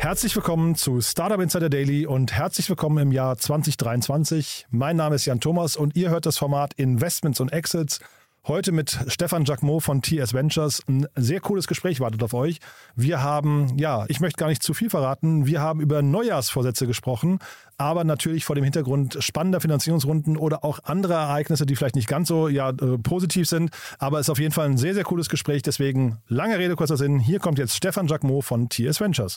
Herzlich willkommen zu Startup Insider Daily und herzlich willkommen im Jahr 2023. Mein Name ist Jan Thomas und ihr hört das Format Investments und Exits. Heute mit Stefan Jacquemot von TS Ventures. Ein sehr cooles Gespräch wartet auf euch. Wir haben, ja, ich möchte gar nicht zu viel verraten. Wir haben über Neujahrsvorsätze gesprochen, aber natürlich vor dem Hintergrund spannender Finanzierungsrunden oder auch andere Ereignisse, die vielleicht nicht ganz so ja, äh, positiv sind. Aber es ist auf jeden Fall ein sehr, sehr cooles Gespräch. Deswegen lange Rede, kurzer Sinn. Hier kommt jetzt Stefan Jacquemot von TS Ventures.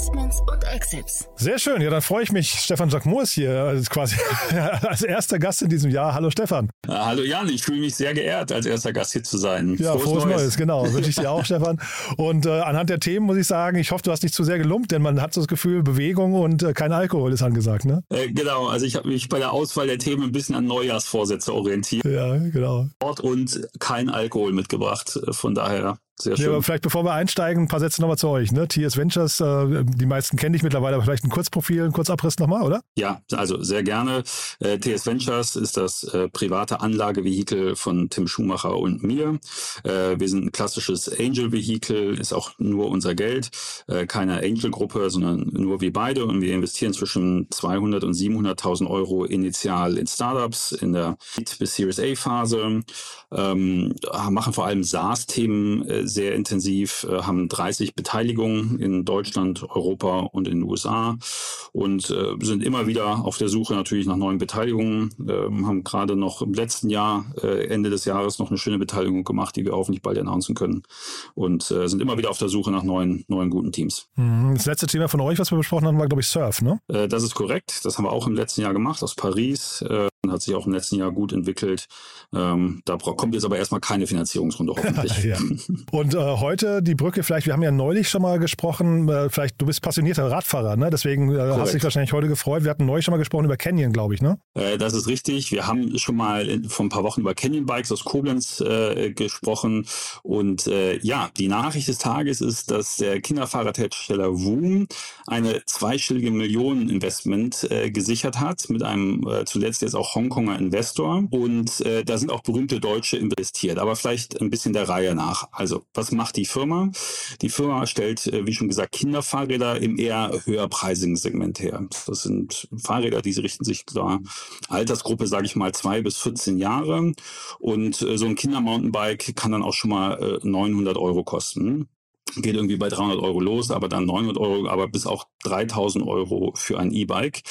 Investments und Exits. Sehr schön, ja, dann freue ich mich. Stefan Jacquemot ist hier als quasi als erster Gast in diesem Jahr. Hallo Stefan. Ja, hallo Jan, ich fühle mich sehr geehrt, als erster Gast hier zu sein. Ja, frohes, frohes Neues. Neues. genau. Wünsche ich dir auch, Stefan. Und äh, anhand der Themen muss ich sagen, ich hoffe, du hast nicht zu sehr gelumpt, denn man hat so das Gefühl, Bewegung und äh, kein Alkohol ist angesagt, ne? Äh, genau, also ich habe mich bei der Auswahl der Themen ein bisschen an Neujahrsvorsätze orientiert. Ja, genau. Und kein Alkohol mitgebracht. Von daher sehr schön. Ja, aber vielleicht bevor wir einsteigen, ein paar Sätze nochmal zu euch. Ne? TS Ventures, äh, die meisten kenne ich mittlerweile, aber vielleicht ein Kurzprofil, ein Kurzabriss nochmal, oder? Ja, also sehr gerne. Äh, TS Ventures ist das äh, private Anlagevehikel von Tim Schumacher und mir. Äh, wir sind ein klassisches Angel-Vehikel, ist auch nur unser Geld, äh, keine Angel-Gruppe, sondern nur wir beide und wir investieren zwischen 200 und 700.000 Euro initial in Startups in der bis Series A-Phase, ähm, machen vor allem SaaS-Themen äh, sehr intensiv, äh, haben 30 Beteiligungen in Deutschland, Europa und in den USA und äh, sind immer wieder auf der Suche natürlich nach neuen Beteiligungen. Ähm, haben gerade noch im letzten Jahr, äh, Ende des Jahres, noch eine schöne Beteiligung gemacht, die wir hoffentlich bald announcen können und sind immer wieder auf der Suche nach neuen, neuen guten Teams. Mhm. Das letzte Thema von euch, was wir besprochen haben, war, glaube ich, Surf, ne? Das ist korrekt. Das haben wir auch im letzten Jahr gemacht aus Paris. Hat sich auch im letzten Jahr gut entwickelt. Ähm, da kommt jetzt aber erstmal keine Finanzierungsrunde hoffentlich. ja. Und äh, heute die Brücke, vielleicht, wir haben ja neulich schon mal gesprochen, äh, vielleicht, du bist passionierter Radfahrer, ne? deswegen äh, hast du dich wahrscheinlich heute gefreut. Wir hatten neulich schon mal gesprochen über Canyon, glaube ich, ne? Äh, das ist richtig. Wir haben schon mal in, vor ein paar Wochen über Canyon Bikes aus Koblenz äh, gesprochen. Und äh, ja, die Nachricht des Tages ist, dass der Kinderfahrradhersteller Woom eine zweistellige Millionen-Investment gesichert hat mit einem zuletzt jetzt auch Hongkonger Investor. Und da sind auch berühmte Deutsche investiert. Aber vielleicht ein bisschen der Reihe nach. Also, was macht die Firma? Die Firma stellt, äh, wie schon gesagt, Kinderfahrräder im eher höherpreisigen Segment her. Das sind Fahrräder, die richten sich da Altersgruppe, sage ich mal, zwei bis 14 Jahre. Und äh, so ein Kindermountainbike kann dann auch schon mal 900 äh, Euro kosten geht irgendwie bei 300 Euro los, aber dann 900 Euro, aber bis auch 3000 Euro für ein E-Bike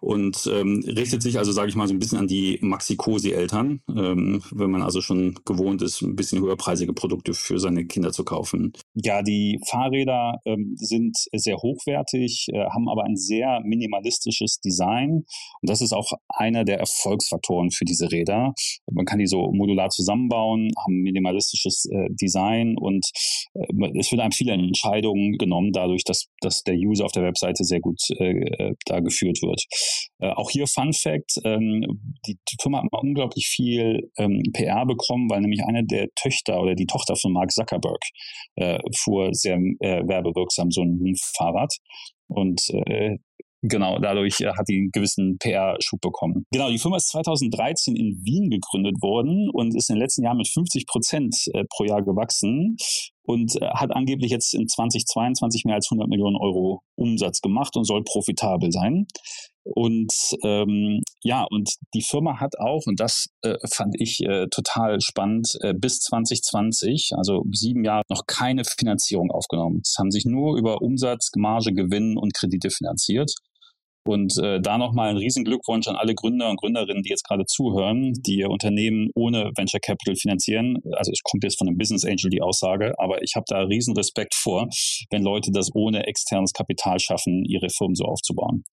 und ähm, richtet sich also, sage ich mal, so ein bisschen an die Maxi-Cosi-Eltern, ähm, wenn man also schon gewohnt ist, ein bisschen höherpreisige Produkte für seine Kinder zu kaufen. Ja, die Fahrräder ähm, sind sehr hochwertig, äh, haben aber ein sehr minimalistisches Design und das ist auch einer der Erfolgsfaktoren für diese Räder. Man kann die so modular zusammenbauen, haben minimalistisches äh, Design und äh, es wird einem viele Entscheidungen genommen, dadurch, dass, dass der User auf der Webseite sehr gut äh, da geführt wird. Äh, auch hier Fun Fact, ähm, die Firma hat mal unglaublich viel ähm, PR bekommen, weil nämlich eine der Töchter oder die Tochter von Mark Zuckerberg äh, fuhr sehr äh, werbewirksam so ein Fahrrad. Und äh, Genau, dadurch äh, hat die einen gewissen PR-Schub bekommen. Genau, die Firma ist 2013 in Wien gegründet worden und ist in den letzten Jahren mit 50 Prozent äh, pro Jahr gewachsen und hat angeblich jetzt in 2022 mehr als 100 Millionen Euro Umsatz gemacht und soll profitabel sein. Und ähm, ja, und die Firma hat auch, und das äh, fand ich äh, total spannend, äh, bis 2020, also sieben Jahre, noch keine Finanzierung aufgenommen. Es haben sich nur über Umsatz, Marge, Gewinn und Kredite finanziert. Und äh, da nochmal ein riesen Glückwunsch an alle Gründer und Gründerinnen, die jetzt gerade zuhören, die ihr Unternehmen ohne Venture Capital finanzieren. Also es kommt jetzt von einem Business Angel die Aussage, aber ich habe da riesen Respekt vor, wenn Leute das ohne externes Kapital schaffen, ihre Firmen so aufzubauen.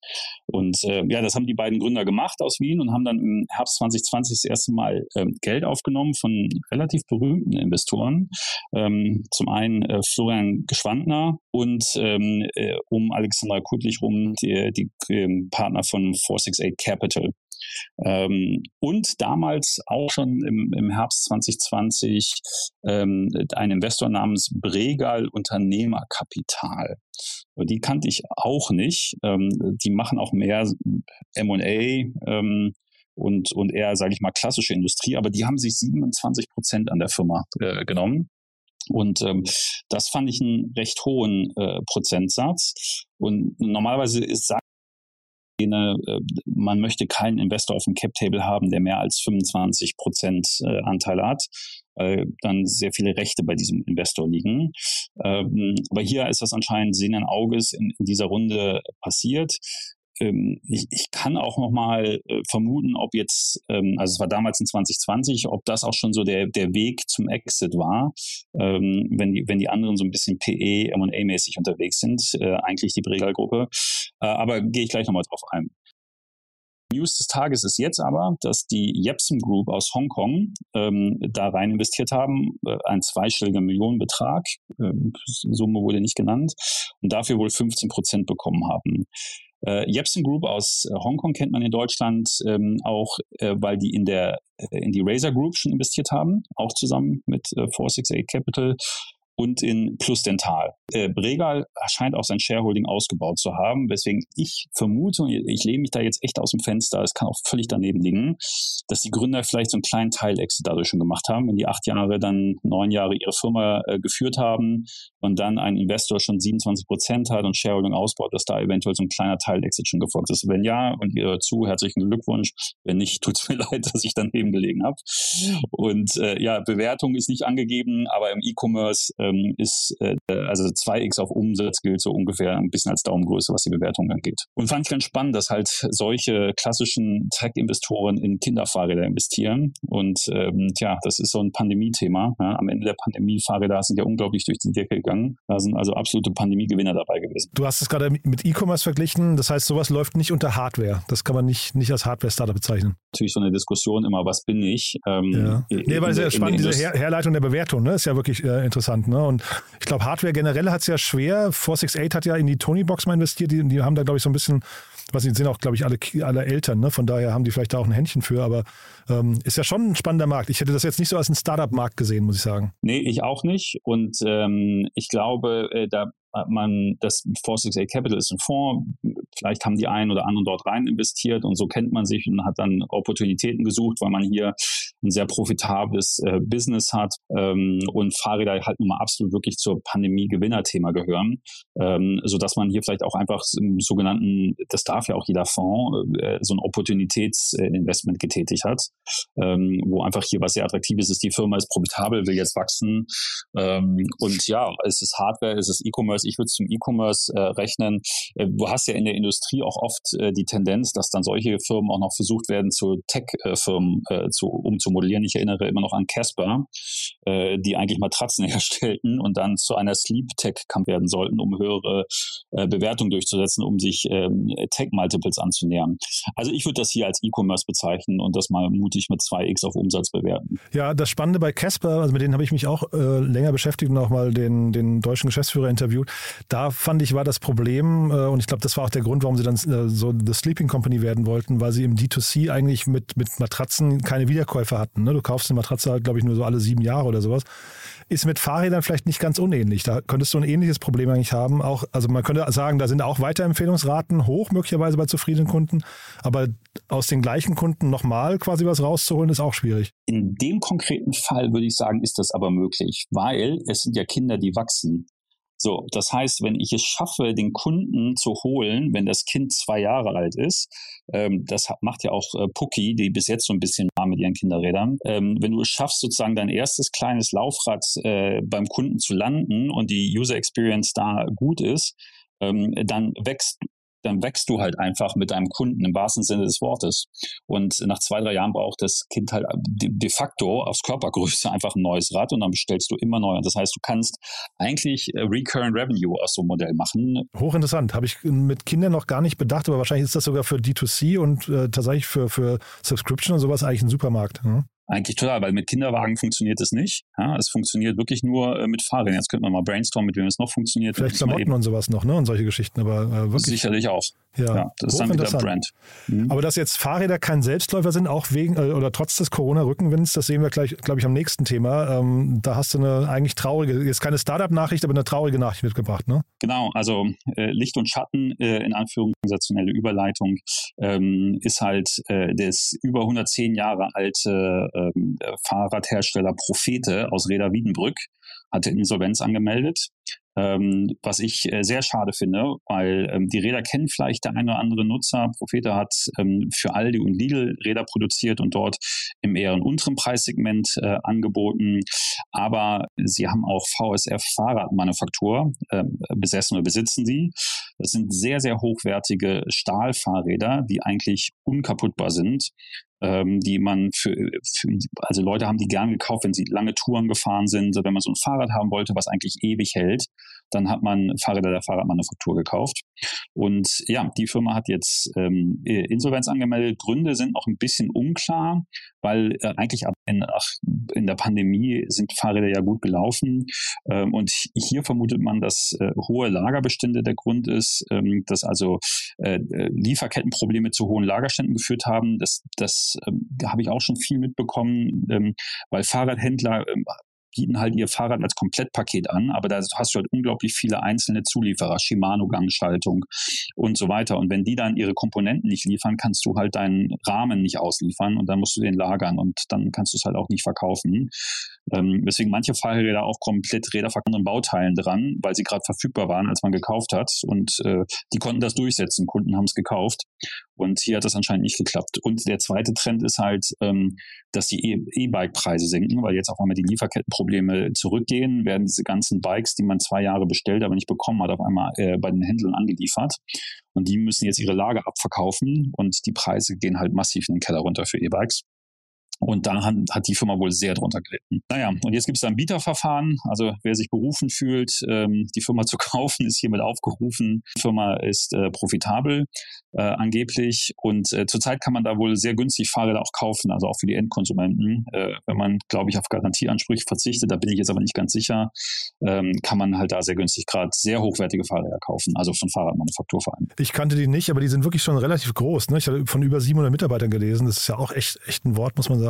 Und äh, ja, das haben die beiden Gründer gemacht aus Wien und haben dann im Herbst 2020 das erste Mal ähm, Geld aufgenommen von relativ berühmten Investoren. Ähm, zum einen äh, Florian Geschwandner und ähm, äh, um Alexandra Kudlich rum die, die ähm, Partner von 468 Capital. Ähm, und damals auch schon im, im Herbst 2020 ähm, ein Investor namens Bregal Unternehmerkapital. Die kannte ich auch nicht. Ähm, die machen auch mehr M&A ähm, und, und eher, sage ich mal, klassische Industrie, aber die haben sich 27 Prozent an der Firma äh, genommen. Und ähm, das fand ich einen recht hohen äh, Prozentsatz. Und normalerweise ist äh, man möchte keinen Investor auf dem Cap-Table haben, der mehr als 25 Prozent äh, Anteil hat, weil dann sehr viele Rechte bei diesem Investor liegen. Ähm, aber hier ist das anscheinend sehenden Auges in dieser Runde passiert ähm, ich, ich kann auch noch mal äh, vermuten, ob jetzt, ähm, also es war damals in 2020, ob das auch schon so der, der Weg zum Exit war, ähm, wenn, die, wenn die anderen so ein bisschen PE, M&A-mäßig unterwegs sind, äh, eigentlich die Bregal-Gruppe. Äh, aber gehe ich gleich nochmal drauf ein. News des Tages ist jetzt aber, dass die Jepsen Group aus Hongkong ähm, da rein investiert haben, äh, ein zweistelliger Millionenbetrag, äh, Summe wurde nicht genannt, und dafür wohl 15 Prozent bekommen haben. Äh, Jepsen Group aus äh, Hongkong kennt man in Deutschland ähm, auch, äh, weil die in der äh, in die Razer Group schon investiert haben, auch zusammen mit äh, 468 Capital und in Plus Dental. Äh, Bregal scheint auch sein Shareholding ausgebaut zu haben, weswegen ich vermute, ich lehne mich da jetzt echt aus dem Fenster, es kann auch völlig daneben liegen, dass die Gründer vielleicht so einen kleinen Teil-Exit dadurch schon gemacht haben, wenn die acht Jahre, dann neun Jahre ihre Firma äh, geführt haben und dann ein Investor schon 27 Prozent hat und Shareholding ausbaut, dass da eventuell so ein kleiner Teil-Exit schon gefolgt ist. Wenn ja und ihr zu, herzlichen Glückwunsch. Wenn nicht, tut es mir leid, dass ich daneben gelegen habe. Und äh, ja, Bewertung ist nicht angegeben, aber im E-Commerce ähm, ist äh, also 2x auf Umsatz gilt so ungefähr ein bisschen als Daumengröße, was die Bewertung angeht. Und fand ich ganz spannend, dass halt solche klassischen Tech-Investoren in Kinderfahrräder investieren. Und ähm, tja, das ist so ein Pandemie-Thema. Ja. Am Ende der Pandemie Fahrräder sind ja unglaublich durch die Decke gegangen. Da sind also absolute Pandemie-Gewinner dabei gewesen. Du hast es gerade mit E-Commerce verglichen. Das heißt, sowas läuft nicht unter Hardware. Das kann man nicht, nicht als Hardware-Startup bezeichnen. Natürlich so eine Diskussion immer, was bin ich? Ähm, ja. Nee, weil es ja spannend, diese Her Herleitung der Bewertung, ne? Ist ja wirklich äh, interessant. Ne? Und ich glaube, Hardware generell hat es ja schwer. 468 hat ja in die Tony-Box mal investiert. Die, die haben da, glaube ich, so ein bisschen, was sind auch, glaube ich, alle, alle Eltern. Ne? Von daher haben die vielleicht da auch ein Händchen für. Aber ähm, ist ja schon ein spannender Markt. Ich hätte das jetzt nicht so als ein Startup-Markt gesehen, muss ich sagen. Nee, ich auch nicht. Und ähm, ich glaube, äh, da man, das 468 Capital ist ein Fonds, vielleicht haben die einen oder anderen dort rein investiert und so kennt man sich und hat dann Opportunitäten gesucht, weil man hier ein sehr profitables äh, Business hat ähm, und Fahrräder halt nun mal absolut wirklich zur Pandemie-Gewinner-Thema gehören, ähm, so dass man hier vielleicht auch einfach im sogenannten, das darf ja auch jeder Fonds, äh, so ein Opportunitätsinvestment getätigt hat, ähm, wo einfach hier was sehr attraktives ist. Die Firma ist profitabel, will jetzt wachsen ähm, und ja, es ist Hardware, es ist E-Commerce. Ich würde es zum E-Commerce äh, rechnen. Äh, du hast ja in der Industrie auch oft äh, die Tendenz, dass dann solche Firmen auch noch versucht werden, zu Tech-Firmen äh, zu umzuwandeln modellieren. Ich erinnere immer noch an Casper, äh, die eigentlich Matratzen herstellten und dann zu einer Sleep Tech Camp werden sollten, um höhere äh, Bewertungen durchzusetzen, um sich ähm, Tech Multiples anzunähern. Also ich würde das hier als E-Commerce bezeichnen und das mal mutig mit 2x auf Umsatz bewerten. Ja, das Spannende bei Casper, also mit denen habe ich mich auch äh, länger beschäftigt und auch mal den, den deutschen Geschäftsführer interviewt. Da fand ich, war das Problem, äh, und ich glaube, das war auch der Grund, warum sie dann äh, so The Sleeping Company werden wollten, weil sie im D2C eigentlich mit, mit Matratzen keine Wiederkäufer hatten. Ne? Du kaufst eine Matratze halt, glaube ich, nur so alle sieben Jahre oder sowas. Ist mit Fahrrädern vielleicht nicht ganz unähnlich. Da könntest du ein ähnliches Problem eigentlich haben. Auch, also man könnte sagen, da sind auch Weiterempfehlungsraten hoch, möglicherweise bei zufriedenen Kunden. Aber aus den gleichen Kunden nochmal quasi was rauszuholen, ist auch schwierig. In dem konkreten Fall würde ich sagen, ist das aber möglich, weil es sind ja Kinder, die wachsen. So, das heißt, wenn ich es schaffe, den Kunden zu holen, wenn das Kind zwei Jahre alt ist, ähm, das macht ja auch äh, Pucki, die bis jetzt so ein bisschen war mit ihren Kinderrädern, ähm, wenn du es schaffst, sozusagen dein erstes kleines Laufrad äh, beim Kunden zu landen und die User Experience da gut ist, ähm, dann wächst dann wächst du halt einfach mit deinem Kunden im wahrsten Sinne des Wortes. Und nach zwei, drei Jahren braucht das Kind halt de, facto aus Körpergröße einfach ein neues Rad und dann bestellst du immer neu. Das heißt, du kannst eigentlich äh, Recurrent Revenue aus so einem Modell machen. Hochinteressant. Habe ich mit Kindern noch gar nicht bedacht, aber wahrscheinlich ist das sogar für D2C und äh, tatsächlich für, für Subscription und sowas eigentlich ein Supermarkt. Ne? Eigentlich total, weil mit Kinderwagen funktioniert es nicht. Ja, es funktioniert wirklich nur äh, mit Fahrrädern. Jetzt könnte man mal brainstormen, mit wem es noch funktioniert. Vielleicht Klamotten und sowas noch, ne? Und solche Geschichten, aber äh, wirklich. Sicherlich auch. Ja, ja das ist dann wieder Brand. Mhm. Aber dass jetzt Fahrräder kein Selbstläufer sind, auch wegen äh, oder trotz des Corona-Rückenwinds, das sehen wir gleich, glaube ich, am nächsten Thema. Ähm, da hast du eine eigentlich traurige, jetzt keine Startup-Nachricht, aber eine traurige Nachricht mitgebracht, ne? Genau, also äh, Licht und Schatten, äh, in Anführungszeichen sensationelle Überleitung, ähm, ist halt äh, das über 110 Jahre alte ähm, Fahrradhersteller Profete aus Reda Wiedenbrück hatte Insolvenz angemeldet. Ähm, was ich äh, sehr schade finde, weil ähm, die Räder kennen vielleicht der eine oder andere Nutzer. Profeta hat ähm, für Aldi und Lidl Räder produziert und dort im eher unteren Preissegment äh, angeboten. Aber sie haben auch VSF Fahrradmanufaktur äh, besessen oder besitzen sie. Das sind sehr, sehr hochwertige Stahlfahrräder, die eigentlich unkaputtbar sind ähm, die man für, für, also Leute haben die gern gekauft, wenn sie lange Touren gefahren sind. Wenn man so ein Fahrrad haben wollte, was eigentlich ewig hält, dann hat man Fahrräder der Fahrradmanufaktur gekauft. Und ja, die Firma hat jetzt ähm, Insolvenz angemeldet. Gründe sind noch ein bisschen unklar, weil äh, eigentlich in, ach, in der Pandemie sind Fahrräder ja gut gelaufen. Ähm, und hier vermutet man, dass äh, hohe Lagerbestände der Grund ist, ähm, dass also äh, äh Lieferkettenprobleme zu hohen Lagerständen geführt haben. Das, das ähm, habe ich auch schon viel mitbekommen, ähm, weil Fahrradhändler ähm, bieten halt ihr Fahrrad als Komplettpaket an, aber da hast du halt unglaublich viele einzelne Zulieferer, Shimano-Gangschaltung und so weiter. Und wenn die dann ihre Komponenten nicht liefern, kannst du halt deinen Rahmen nicht ausliefern und dann musst du den lagern und dann kannst du es halt auch nicht verkaufen. Ähm, weswegen manche Fahrräder auch komplett Räder von Bauteilen dran, weil sie gerade verfügbar waren, als man gekauft hat. Und äh, die konnten das durchsetzen. Kunden haben es gekauft. Und hier hat das anscheinend nicht geklappt. Und der zweite Trend ist halt, ähm, dass die e- E-Bike-Preise sinken, weil jetzt auf einmal die Lieferkettenprobleme zurückgehen, werden diese ganzen Bikes, die man zwei Jahre bestellt, aber nicht bekommen hat, auf einmal äh, bei den Händlern angeliefert. Und die müssen jetzt ihre Lager abverkaufen und die Preise gehen halt massiv in den Keller runter für E-Bikes. Und da hat, hat die Firma wohl sehr drunter gelitten. Naja, und jetzt gibt es ein Bieterverfahren. Also wer sich berufen fühlt, ähm, die Firma zu kaufen, ist hiermit aufgerufen. Die Firma ist äh, profitabel äh, angeblich. Und äh, zurzeit kann man da wohl sehr günstig Fahrräder auch kaufen, also auch für die Endkonsumenten. Äh, wenn man, glaube ich, auf Garantieansprüche verzichtet, da bin ich jetzt aber nicht ganz sicher, ähm, kann man halt da sehr günstig gerade sehr hochwertige Fahrräder kaufen, also von Fahrradmanufakturvereinen. Ich kannte die nicht, aber die sind wirklich schon relativ groß. Ne? Ich habe von über 700 Mitarbeitern gelesen. Das ist ja auch echt, echt ein Wort, muss man sagen.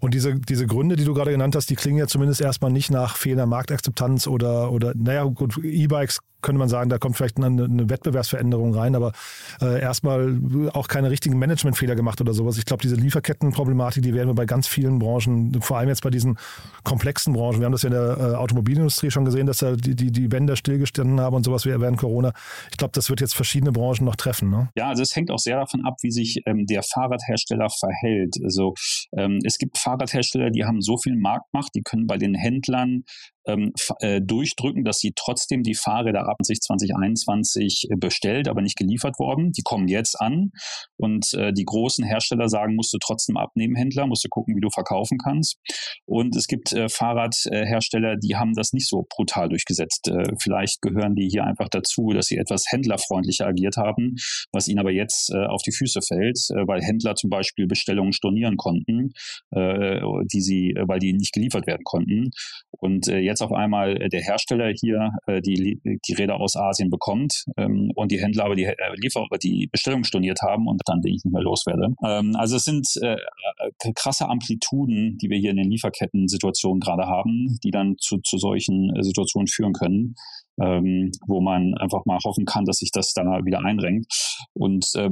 Und diese, diese Gründe, die du gerade genannt hast, die klingen ja zumindest erstmal nicht nach fehlender Marktakzeptanz oder, oder naja, gut, E-Bikes könnte man sagen, da kommt vielleicht eine, eine Wettbewerbsveränderung rein, aber äh, erstmal auch keine richtigen Managementfehler gemacht oder sowas. Ich glaube, diese Lieferkettenproblematik, die werden wir bei ganz vielen Branchen, vor allem jetzt bei diesen komplexen Branchen, wir haben das ja in der äh, Automobilindustrie schon gesehen, dass da die, die, die Wände stillgestanden haben und sowas während Corona. Ich glaube, das wird jetzt verschiedene Branchen noch treffen. Ne? Ja, also es hängt auch sehr davon ab, wie sich ähm, der Fahrradhersteller verhält. Also ähm, es gibt Fahrradhersteller, die haben so viel Marktmacht, die können bei den Händlern ähm, äh, durchdrücken, dass sie trotzdem die Fahrräder ab sich 2021 äh, bestellt, aber nicht geliefert worden. Die kommen jetzt an und äh, die großen Hersteller sagen, musst du trotzdem abnehmen, Händler, musst du gucken, wie du verkaufen kannst. Und es gibt äh, Fahrradhersteller, die haben das nicht so brutal durchgesetzt. Äh, vielleicht gehören die hier einfach dazu, dass sie etwas händlerfreundlicher agiert haben, was ihnen aber jetzt äh, auf die Füße fällt, äh, weil Händler zum Beispiel Bestellungen stornieren konnten, die sie, weil die nicht geliefert werden konnten. Und äh, jetzt auf einmal äh, der Hersteller hier äh, die, die Räder aus Asien bekommt ähm, und die Händler aber die äh, Liefer die Bestellung storniert haben und dann den ich nicht mehr loswerde. Ähm, also es sind äh, äh, krasse Amplituden, die wir hier in den Lieferketten-Situationen gerade haben, die dann zu, zu solchen äh, Situationen führen können ähm, wo man einfach mal hoffen kann, dass sich das da wieder einrenkt. Und äh,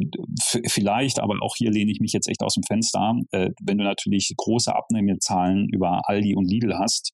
vielleicht, aber auch hier lehne ich mich jetzt echt aus dem Fenster, äh, wenn du natürlich große Abnehmezahlen über Aldi und Lidl hast,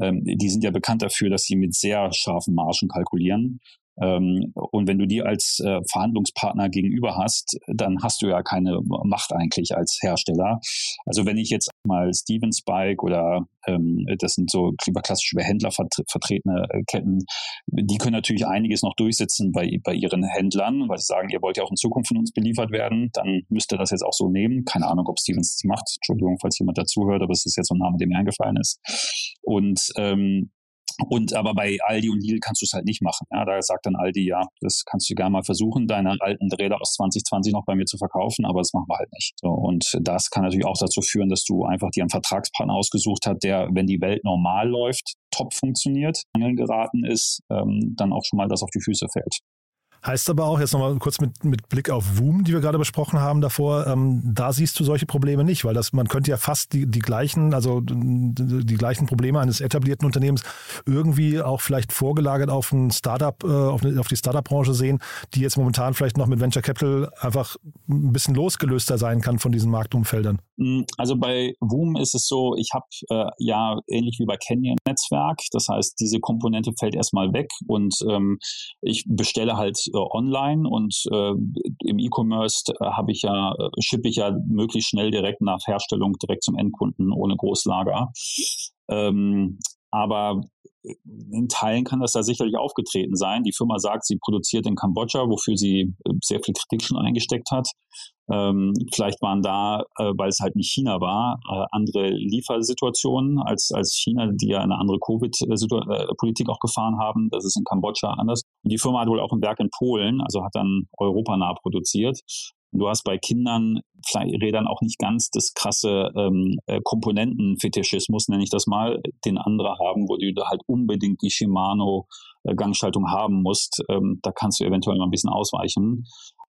ähm, die sind ja bekannt dafür, dass sie mit sehr scharfen Margen kalkulieren. Ähm, und wenn du die als äh, Verhandlungspartner gegenüber hast, dann hast du ja keine Macht eigentlich als Hersteller. Also wenn ich jetzt mal Stevens Bike oder ähm, das sind so klassisch über Händler vertretene äh, Ketten, die können natürlich einiges noch durchsetzen bei, bei ihren Händlern, weil sie sagen, ihr wollt ja auch in Zukunft von uns beliefert werden, dann müsst ihr das jetzt auch so nehmen. Keine Ahnung, ob Stevens das macht. Entschuldigung, falls jemand dazuhört, aber es ist jetzt so ein Name, der mir eingefallen ist. Und ähm, und aber bei Aldi und Lidl kannst du es halt nicht machen. Ja, da sagt dann Aldi, ja, das kannst du gerne mal versuchen, deine alten Räder aus 2020 noch bei mir zu verkaufen, aber das machen wir halt nicht. So, und das kann natürlich auch dazu führen, dass du einfach dir einen Vertragspartner ausgesucht hast, der, wenn die Welt normal läuft, top funktioniert, Angeln geraten ist, ähm, dann auch schon mal das auf die Füße fällt. Heißt aber auch, jetzt nochmal kurz mit, mit Blick auf Woom, die wir gerade besprochen haben davor, ähm, da siehst du solche Probleme nicht, weil das, man könnte ja fast die, die gleichen, also die gleichen Probleme eines etablierten Unternehmens irgendwie auch vielleicht vorgelagert auf ein Startup, äh, auf, auf die Startup-Branche sehen, die jetzt momentan vielleicht noch mit Venture Capital einfach ein bisschen losgelöster sein kann von diesen Marktumfeldern. Mm, also bei Woom ist es so, ich habe äh, ja ähnlich wie bei Canyon Netzwerk, das heißt, diese Komponente fällt erstmal weg und ähm, ich bestelle halt äh, online und äh, im E-Commerce äh, habe ich ja, äh, shippe ich ja möglichst schnell direkt nach Herstellung direkt zum Endkunden ohne Großlager. Ähm, aber in Teilen kann das da sicherlich aufgetreten sein. Die Firma sagt, sie produziert in Kambodscha, wofür sie sehr viel Kritik schon eingesteckt hat. Ähm, vielleicht waren da, äh, weil es halt nicht China war, äh, andere Liefersituationen als, als China, die ja eine andere Covid-Politik auch gefahren haben. Das ist in Kambodscha anders. Und die Firma hat wohl auch ein Werk in Polen, also hat dann europanah produziert. Du hast bei Kindern Rädern auch nicht ganz das krasse ähm, äh, Komponentenfetischismus, nenne ich das mal, den andere haben, wo du halt unbedingt die Shimano äh, Gangschaltung haben musst. Ähm, da kannst du eventuell mal ein bisschen ausweichen.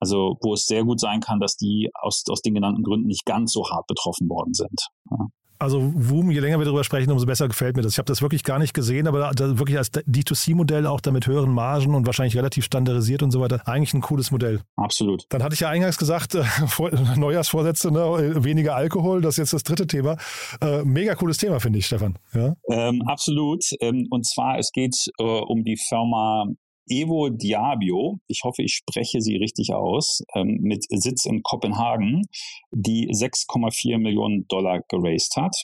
Also wo es sehr gut sein kann, dass die aus, aus den genannten Gründen nicht ganz so hart betroffen worden sind. Ja. Also Woom, je länger wir darüber sprechen, umso besser gefällt mir das. Ich habe das wirklich gar nicht gesehen, aber wirklich als D2C-Modell auch damit höheren Margen und wahrscheinlich relativ standardisiert und so weiter. Eigentlich ein cooles Modell. Absolut. Dann hatte ich ja eingangs gesagt, äh, Neujahrsvorsätze, ne, weniger Alkohol, das ist jetzt das dritte Thema. Äh, mega cooles Thema, finde ich, Stefan. Ja? Ähm, absolut. Ähm, und zwar, es geht äh, um die Firma Evo Diabio, ich hoffe, ich spreche sie richtig aus, ähm, mit Sitz in Kopenhagen, die 6,4 Millionen Dollar geraced hat.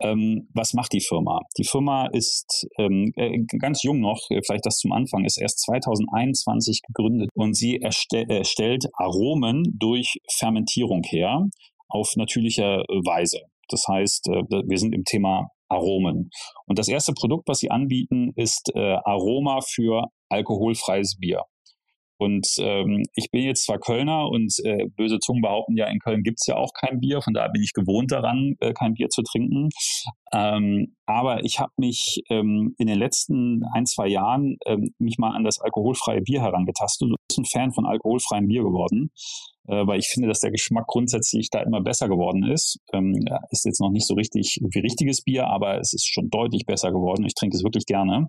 Ähm, was macht die Firma? Die Firma ist ähm, äh, ganz jung noch, äh, vielleicht das zum Anfang, ist erst 2021 gegründet und sie erste erstellt Aromen durch Fermentierung her auf natürlicher Weise. Das heißt, äh, wir sind im Thema Aromen. Und das erste Produkt, was sie anbieten, ist äh, Aroma für alkoholfreies Bier. Und ähm, ich bin jetzt zwar Kölner und äh, böse Zungen behaupten ja, in Köln gibt's ja auch kein Bier, von daher bin ich gewohnt daran, äh, kein Bier zu trinken. Ähm, aber ich habe mich ähm, in den letzten ein, zwei Jahren ähm, mich mal an das alkoholfreie Bier herangetastet und bin ein Fan von alkoholfreiem Bier geworden, äh, weil ich finde, dass der Geschmack grundsätzlich da immer besser geworden ist. Ähm, ist jetzt noch nicht so richtig wie richtiges Bier, aber es ist schon deutlich besser geworden. Ich trinke es wirklich gerne.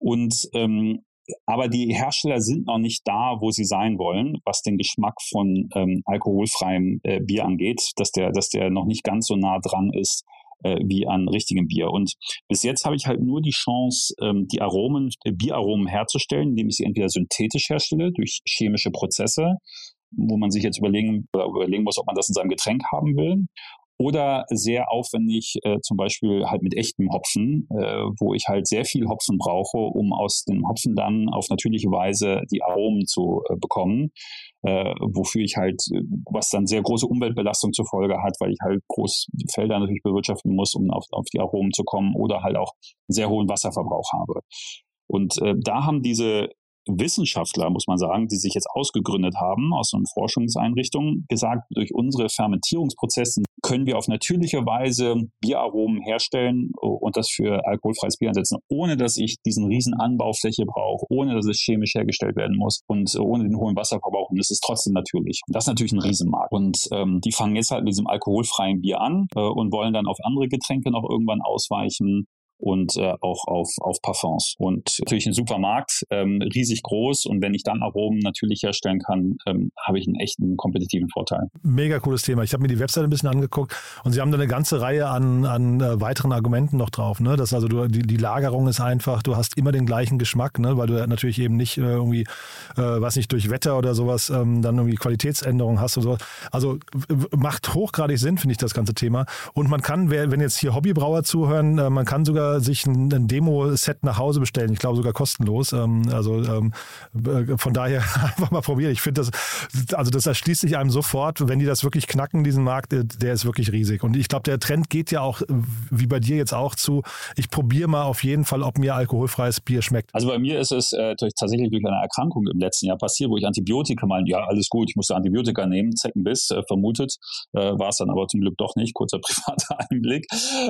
Und ähm, aber die Hersteller sind noch nicht da, wo sie sein wollen, was den Geschmack von ähm, alkoholfreiem äh, Bier angeht, dass der, dass der noch nicht ganz so nah dran ist äh, wie an richtigem Bier. Und bis jetzt habe ich halt nur die Chance, ähm, die Aromen, äh, Bieraromen herzustellen, indem ich sie entweder synthetisch herstelle durch chemische Prozesse, wo man sich jetzt überlegen, überlegen muss, ob man das in seinem Getränk haben will, oder sehr aufwendig, äh, zum Beispiel halt mit echtem Hopfen, äh, wo ich halt sehr viel Hopfen brauche, um aus dem Hopfen dann auf natürliche Weise die Aromen zu äh, bekommen, äh, wofür ich halt, äh, was dann sehr große Umweltbelastung zur Folge hat, weil ich halt groß Felder natürlich bewirtschaften muss, um auf, auf die Aromen zu kommen oder halt auch sehr hohen Wasserverbrauch habe. Und äh, da haben diese Wissenschaftler, muss man sagen, die sich jetzt ausgegründet haben aus so einer Forschungseinrichtung, gesagt, durch unsere Fermentierungsprozesse können wir auf natürliche Weise Bieraromen herstellen und das für alkoholfreies Bier einsetzen, ohne dass ich diesen riesen Anbaufläche brauche, ohne dass es chemisch hergestellt werden muss und ohne den hohen Wasserverbrauch. Und es ist trotzdem natürlich. Das ist natürlich ein Riesenmarkt. Und ähm, die fangen jetzt halt mit diesem alkoholfreien Bier an äh, und wollen dann auf andere Getränke noch irgendwann ausweichen und äh, auch auf, auf Parfums. Und natürlich ein Supermarkt, ähm, riesig groß und wenn ich dann Aromen natürlich herstellen kann, ähm, habe ich einen echten kompetitiven Vorteil. Mega cooles Thema. Ich habe mir die Webseite ein bisschen angeguckt und Sie haben da eine ganze Reihe an, an äh, weiteren Argumenten noch drauf. Ne? Das also du, die, die Lagerung ist einfach, du hast immer den gleichen Geschmack, ne? weil du natürlich eben nicht äh, irgendwie, äh, weiß nicht, durch Wetter oder sowas ähm, dann irgendwie Qualitätsänderungen hast und sowas. Also macht hochgradig Sinn, finde ich, das ganze Thema. Und man kann, wenn jetzt hier Hobbybrauer zuhören, äh, man kann sogar sich ein, ein Demo-Set nach Hause bestellen. Ich glaube sogar kostenlos. Ähm, also ähm, äh, von daher einfach mal probieren. Ich finde das, also das erschließt sich einem sofort, wenn die das wirklich knacken, diesen Markt, äh, der ist wirklich riesig. Und ich glaube, der Trend geht ja auch, wie bei dir jetzt auch zu, ich probiere mal auf jeden Fall, ob mir alkoholfreies Bier schmeckt. Also bei mir ist es äh, durch, tatsächlich durch eine Erkrankung im letzten Jahr passiert, wo ich Antibiotika mal, ja, alles gut, ich musste Antibiotika nehmen, Zeckenbiss, äh, vermutet, äh, war es dann aber zum Glück doch nicht, kurzer privater Einblick.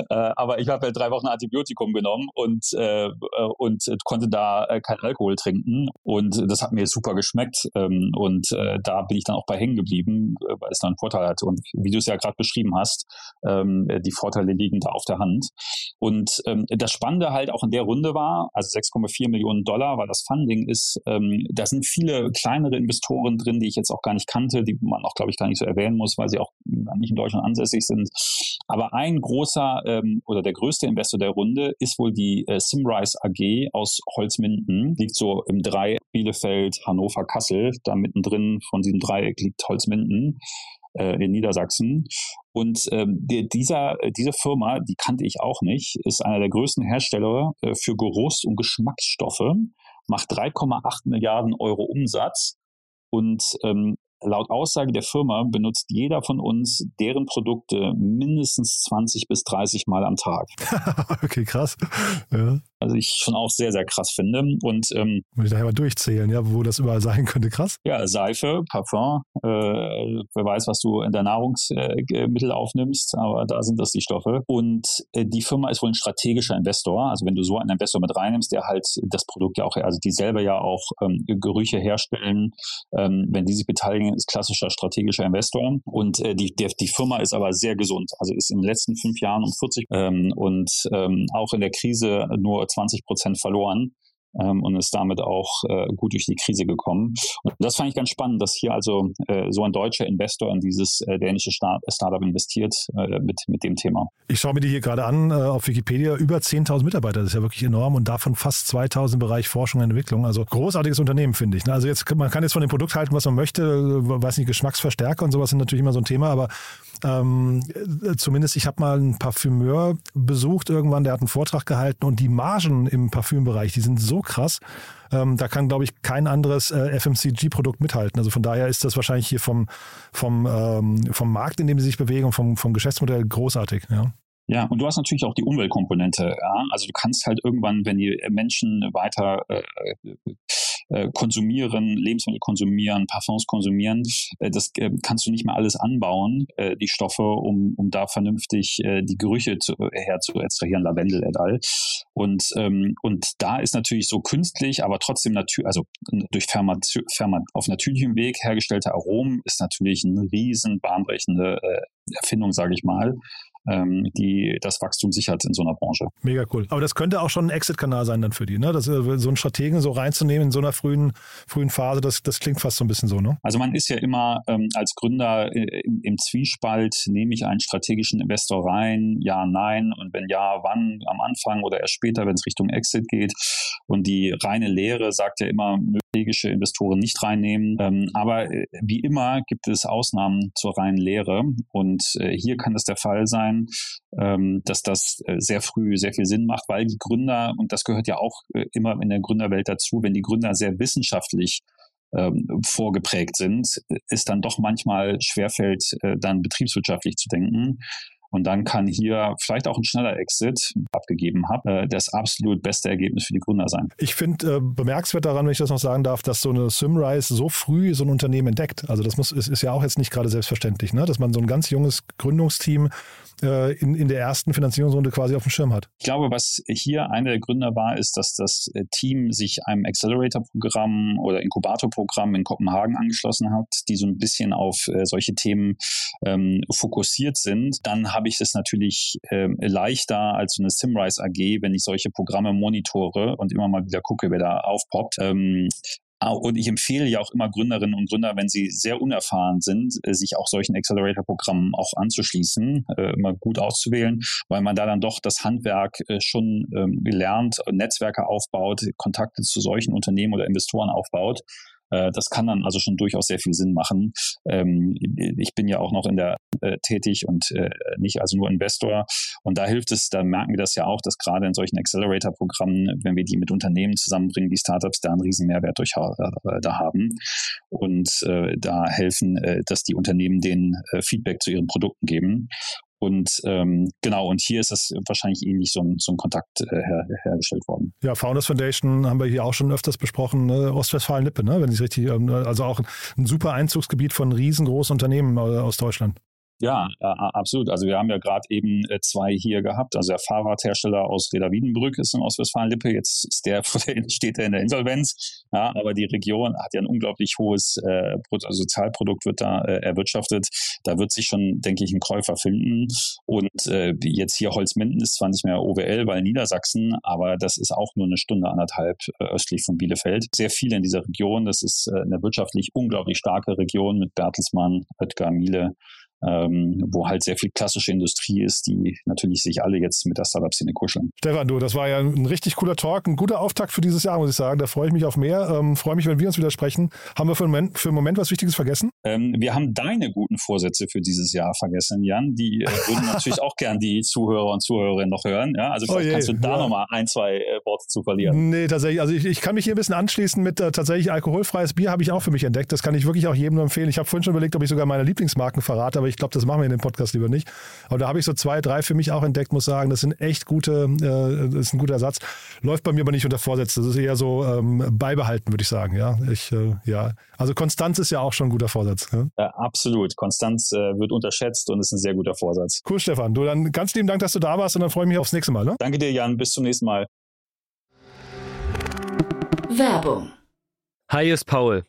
Äh, aber ich habe halt drei Wochen Antibiotika Antibiotikum genommen und, äh, äh, und konnte da äh, kein Alkohol trinken. Und das hat mir super geschmeckt. Ähm, und äh, da bin ich dann auch bei hängen geblieben, äh, weil es dann einen Vorteil hatte. Und wie du es ja gerade beschrieben hast, ähm, die Vorteile liegen da auf der Hand. Und ähm, das Spannende halt auch in der Runde war, also 6,4 Millionen Dollar, weil das Funding ist, ähm, da sind viele kleinere Investoren drin, die ich jetzt auch gar nicht kannte, die man auch, glaube ich, gar nicht so erwähnen muss, weil sie auch nicht in Deutschland ansässig sind. Aber ein großer ähm, oder der größte Investor der Runde Runde ist wohl die äh, Simrise AG aus Holzminden. Liegt so im Dreieck Bielefeld, Hannover, Kassel. Da mittendrin von diesem Dreieck liegt Holzminden äh, in Niedersachsen. Und ähm, der, dieser, diese Firma, die kannte ich auch nicht, ist einer der größten Hersteller äh, für Geruchs- und Geschmacksstoffe, macht 3,8 Milliarden Euro Umsatz und ähm, Laut Aussage der Firma benutzt jeder von uns deren Produkte mindestens 20 bis 30 Mal am Tag. okay, krass. Ja. Also ich schon auch sehr, sehr krass finde. Und ähm, Muss ich daher mal durchzählen, ja, wo das überall sein könnte, krass. Ja, Seife, Parfum, äh, wer weiß, was du in der Nahrungsmittel äh, aufnimmst, aber da sind das die Stoffe. Und äh, die Firma ist wohl ein strategischer Investor. Also wenn du so einen Investor mit reinnimmst, der halt das Produkt ja auch, also die selber ja auch ähm, Gerüche herstellen, ähm, wenn die sich beteiligen, ist klassischer strategischer Investor. Und äh, die, der, die Firma ist aber sehr gesund. Also ist in den letzten fünf Jahren um 40 ähm, und ähm, auch in der Krise nur 20 Prozent verloren ähm, und ist damit auch äh, gut durch die Krise gekommen. Und das fand ich ganz spannend, dass hier also äh, so ein deutscher Investor in dieses äh, dänische Start Startup investiert äh, mit, mit dem Thema. Ich schaue mir die hier gerade an äh, auf Wikipedia. Über 10.000 Mitarbeiter, das ist ja wirklich enorm und davon fast 2.000 im Bereich Forschung und Entwicklung. Also großartiges Unternehmen, finde ich. Ne? Also jetzt, man kann jetzt von dem Produkt halten, was man möchte, weiß nicht, Geschmacksverstärker und sowas sind natürlich immer so ein Thema, aber ähm, zumindest ich habe mal einen Parfümeur besucht irgendwann, der hat einen Vortrag gehalten und die Margen im Parfümbereich, die sind so krass. Ähm, da kann, glaube ich, kein anderes äh, FMCG-Produkt mithalten. Also von daher ist das wahrscheinlich hier vom, vom, ähm, vom Markt, in dem sie sich bewegen vom, vom Geschäftsmodell großartig. Ja. Ja, und du hast natürlich auch die Umweltkomponente. Ja? Also du kannst halt irgendwann, wenn die Menschen weiter äh, äh, konsumieren, Lebensmittel konsumieren, Parfums konsumieren, äh, das äh, kannst du nicht mehr alles anbauen, die Stoffe, um, um da vernünftig äh, die Gerüche zu, her zu extrahieren, Lavendel et al. Und, ähm, und da ist natürlich so künstlich, aber trotzdem natürlich, also durch Fermat, Fermat auf natürlichem Weg hergestellte Aromen ist natürlich eine riesen bahnbrechende äh, Erfindung, sage ich mal die das Wachstum sichert in so einer Branche. Mega cool. Aber das könnte auch schon ein Exit-Kanal sein dann für die, ne? Das, äh, so einen Strategen so reinzunehmen in so einer frühen, frühen Phase, das, das klingt fast so ein bisschen so, ne? Also man ist ja immer ähm, als Gründer äh, im, im, Zwiespalt, nehme ich einen strategischen Investor rein, ja, nein, und wenn ja, wann, am Anfang oder erst später, wenn es Richtung Exit geht. Und die reine Lehre sagt ja immer, strategische Investoren nicht reinnehmen. Ähm, aber äh, wie immer gibt es Ausnahmen zur reinen Lehre. Und äh, hier kann es der Fall sein, ähm, dass das äh, sehr früh sehr viel Sinn macht, weil die Gründer, und das gehört ja auch äh, immer in der Gründerwelt dazu, wenn die Gründer sehr wissenschaftlich ähm, vorgeprägt sind, ist dann doch manchmal schwerfällt, äh, dann betriebswirtschaftlich zu denken. Und dann kann hier vielleicht auch ein schneller Exit abgegeben habe, äh, das absolut beste Ergebnis für die Gründer sein. Ich finde äh, bemerkenswert daran, wenn ich das noch sagen darf, dass so eine Simrise so früh so ein Unternehmen entdeckt. Also das muss, ist, ist ja auch jetzt nicht gerade selbstverständlich, ne? dass man so ein ganz junges Gründungsteam äh, in, in der ersten Finanzierungsrunde quasi auf dem Schirm hat. Ich glaube, was hier einer der Gründer war, ist, dass das äh, Team sich einem Accelerator-Programm oder Inkubator-Programm in Kopenhagen angeschlossen hat, die so ein bisschen auf äh, solche Themen ähm, fokussiert sind. Dann habe ich das natürlich ähm, leichter als so eine Simrise AG, wenn ich solche Programme monitore und immer mal wieder gucke, wer da aufpoppt. Ähm, und ich empfehle ja auch immer Gründerinnen und Gründer, wenn sie sehr unerfahren sind, äh, sich auch solchen Accelerator-Programmen auch anzuschließen, äh, immer gut auszuwählen, weil man da dann doch das Handwerk äh, schon ähm, gelernt, Netzwerke aufbaut, Kontakte zu solchen Unternehmen oder Investoren aufbaut äh, das kann dann also schon durchaus sehr viel Sinn machen. Ähm, ich bin ja auch noch in der äh, tätig und äh, nicht also nur Investor. Und da hilft es, da merken wir das ja auch, dass gerade in solchen Accelerator-Programmen, wenn wir die mit Unternehmen zusammenbringen, die Startups da einen riesen Mehrwert durch äh, da haben und äh, da helfen, äh, dass die Unternehmen den äh, Feedback zu ihren Produkten geben. Und ähm, genau, und hier ist es wahrscheinlich ähnlich so ein, so ein Kontakt äh, her, hergestellt worden. Ja, Founders Foundation haben wir hier auch schon öfters besprochen, ne? Ostwestfalen-Lippe, ne? wenn ich richtig, ähm, also auch ein super Einzugsgebiet von riesengroßen Unternehmen äh, aus Deutschland. Ja, äh, absolut. Also wir haben ja gerade eben äh, zwei hier gehabt. Also der Fahrradhersteller aus Reda Wiedenbrück ist in Ostwestfalen-Lippe. Jetzt ist der, steht er in der Insolvenz. Ja, aber die Region hat ja ein unglaublich hohes äh, Sozialprodukt wird da äh, erwirtschaftet. Da wird sich schon, denke ich, ein Käufer finden. Und äh, jetzt hier Holzminden ist zwar nicht mehr OWL, weil Niedersachsen, aber das ist auch nur eine Stunde anderthalb äh, östlich von Bielefeld. Sehr viel in dieser Region. Das ist äh, eine wirtschaftlich unglaublich starke Region mit Bertelsmann, Oetker, Miele ähm, wo halt sehr viel klassische Industrie ist, die natürlich sich alle jetzt mit der Startup-Szene kuscheln. Stefan, du, das war ja ein richtig cooler Talk, ein guter Auftakt für dieses Jahr, muss ich sagen. Da freue ich mich auf mehr. Ähm, freue mich, wenn wir uns wieder sprechen. Haben wir für einen Moment, für einen Moment was Wichtiges vergessen? Ähm, wir haben deine guten Vorsätze für dieses Jahr vergessen, Jan. Die äh, würden natürlich auch gern die Zuhörer und Zuhörerinnen noch hören. Ja? Also vielleicht oh kannst du da ja. nochmal ein, zwei äh, Worte zu verlieren. Nee, tatsächlich. Also ich, ich kann mich hier ein bisschen anschließen mit äh, tatsächlich alkoholfreies Bier habe ich auch für mich entdeckt. Das kann ich wirklich auch jedem nur empfehlen. Ich habe vorhin schon überlegt, ob ich sogar meine Lieblingsmarken verrate, aber ich glaube, das machen wir in dem Podcast lieber nicht. Aber da habe ich so zwei, drei für mich auch entdeckt, muss sagen, das sind echt gute, äh, das ist ein guter Ersatz. Läuft bei mir aber nicht unter Vorsatz. Das ist eher so ähm, beibehalten, würde ich sagen. Ja, ich, äh, ja. Also Konstanz ist ja auch schon ein guter Vorsatz. Ja? ja absolut. Konstanz äh, wird unterschätzt und ist ein sehr guter Vorsatz. Cool, Stefan. Du dann ganz lieben Dank, dass du da warst und dann freue ich mich aufs nächste Mal. Ne? Danke dir, Jan. Bis zum nächsten Mal. Werbung. Hi, ist Paul.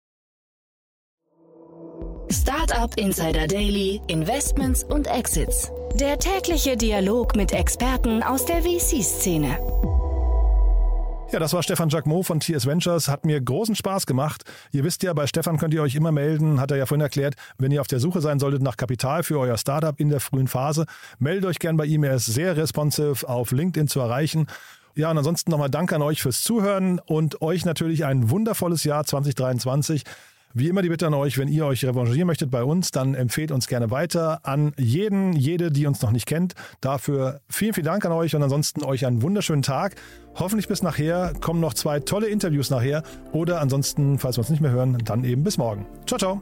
Startup Insider Daily, Investments und Exits. Der tägliche Dialog mit Experten aus der VC-Szene. Ja, das war Stefan Jacquemot von TS Ventures. Hat mir großen Spaß gemacht. Ihr wisst ja, bei Stefan könnt ihr euch immer melden, hat er ja vorhin erklärt, wenn ihr auf der Suche sein solltet nach Kapital für euer Startup in der frühen Phase, meldet euch gern bei ihm. Er ist sehr responsive, auf LinkedIn zu erreichen. Ja, und ansonsten nochmal Dank an euch fürs Zuhören und euch natürlich ein wundervolles Jahr 2023. Wie immer die Bitte an euch, wenn ihr euch revanchieren möchtet bei uns, dann empfehlt uns gerne weiter an jeden, jede, die uns noch nicht kennt. Dafür vielen, vielen Dank an euch und ansonsten euch einen wunderschönen Tag. Hoffentlich bis nachher. Kommen noch zwei tolle Interviews nachher. Oder ansonsten, falls wir uns nicht mehr hören, dann eben bis morgen. Ciao, ciao.